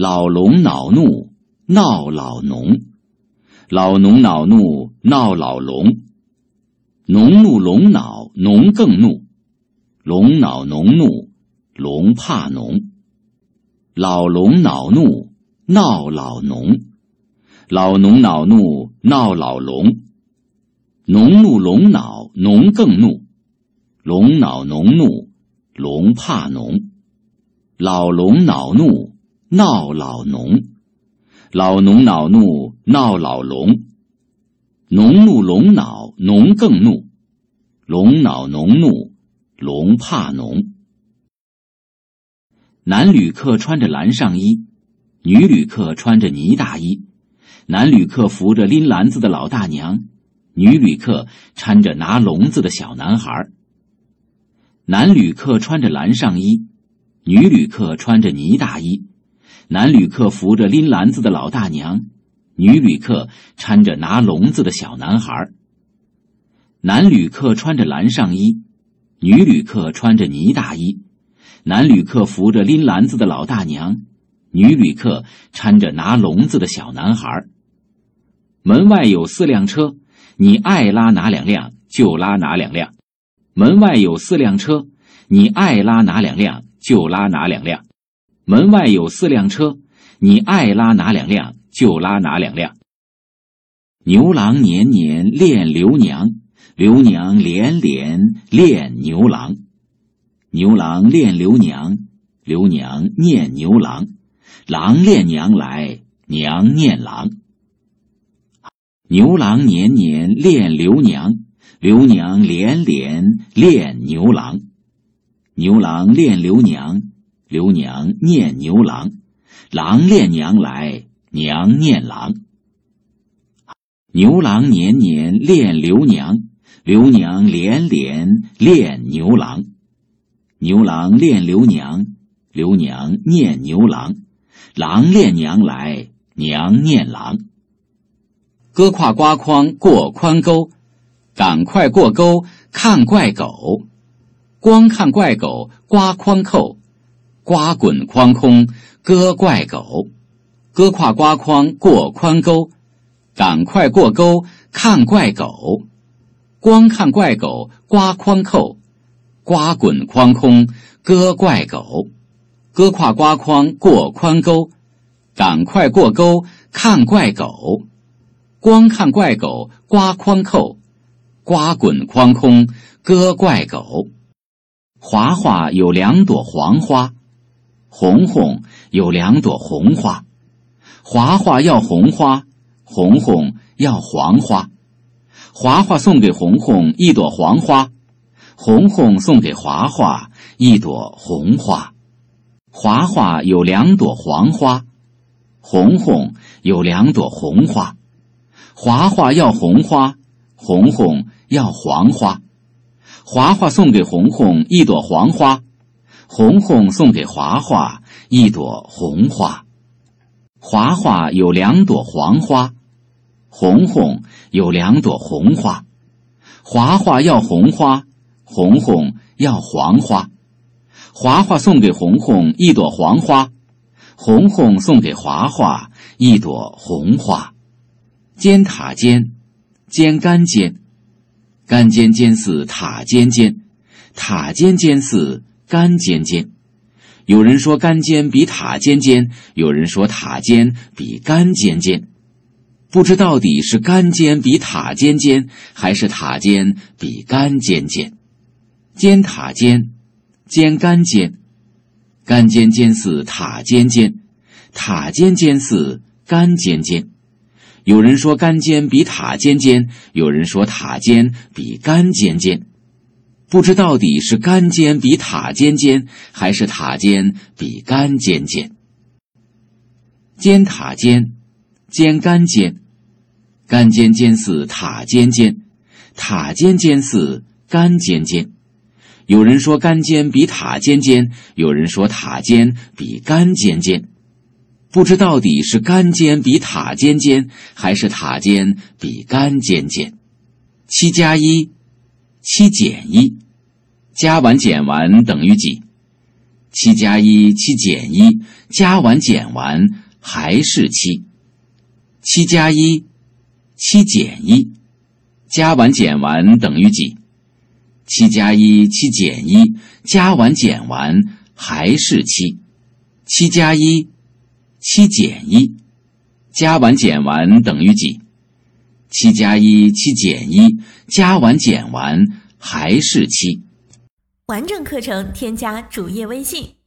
老龙恼怒，闹老农。老农恼怒，闹老龙。农怒龙恼，农更怒。龙恼农怒，龙怕农。老龙恼怒，闹老农。老农恼怒，闹老龙。农怒龙恼，农更怒。龙恼农怒，龙怕农。老龙恼怒，闹老农。老农恼怒，闹老龙。农怒龙恼，农更怒。龙恼农怒，龙怕农。男旅客穿着蓝上衣，女旅客穿着呢大衣。男旅客扶着拎篮子的老大娘，女旅客搀着拿笼子的小男孩。男旅客穿着蓝上衣，女旅客穿着呢大衣。男旅客扶着拎篮子的老大娘，女旅客搀着拿笼子的小男孩。男旅客穿着蓝上衣，女旅客穿着呢大衣。男旅客扶着拎篮子的老大娘，女旅客搀着拿笼子的小男孩。门外有四辆车，你爱拉哪两辆就拉哪两辆。门外有四辆车，你爱拉哪两辆就拉哪两辆。门外有四辆车，你爱拉哪两辆就拉哪两辆。牛郎年年恋刘娘，刘娘连连恋牛郎。牛郎恋刘娘，刘娘念牛郎，郎恋娘来，娘念郎。牛郎年年恋刘娘。刘娘连连恋牛郎，牛郎恋刘娘，刘娘念牛郎，郎恋娘来，娘念郎。牛郎年年恋刘娘，刘娘连连恋牛郎，牛郎恋刘娘，刘娘念牛郎，郎恋娘来，娘念郎。哥挎瓜筐过宽沟。赶快过沟看怪狗，光看怪狗刮筐扣，瓜滚筐空割怪狗。哥挎瓜筐过宽沟，赶快过沟看怪狗，光看怪狗瓜筐扣，瓜滚筐空割怪狗。哥挎瓜筐过宽沟，赶快过沟看怪狗，光看怪狗瓜筐扣。瓜滚筐空，割怪狗。华华有两朵黄花，红红有两朵红花。华华要红花，红红要黄花。华华送给红红一朵黄花，红红送给华华一朵红花。华华有两朵黄花，红红有两朵红花。华华要红花，红红。要黄花，华华送给红红一朵黄花，红红送给华华一朵红花。华华有两朵黄花，红红有两朵红花。华华要红花，红红要黄花。华华送给红红一朵黄花，红红送给华华一朵红花。尖塔尖，尖杆尖。杆尖尖似塔尖尖，塔尖尖似干尖尖。有人说干尖比塔尖尖，有人说塔尖比干尖尖。不知到底是干尖比塔尖尖，还是塔尖比干尖尖？尖塔尖，尖干尖，干尖尖似塔尖尖，塔尖尖似干尖尖。有人说干尖比塔尖尖，有人说塔尖比干尖尖，不知到底是干尖比塔尖尖，还是塔尖比干尖尖。尖塔尖，尖干尖，干尖尖似塔尖尖，塔尖尖似干尖尖。有人说干尖比塔尖尖，有人说塔尖比干尖尖。不知到底是干尖比塔尖尖，还是塔尖比干尖尖？七加一，七减一，加完减完等于几？七加一七减一，加完减完还是七。七加一，七减一，加完减完等于几？七加一七减一，加完减完还是七。七加一，七减一，加完减完等于几？七加一七减一，加完减完还是七。完整课程添加主页微信。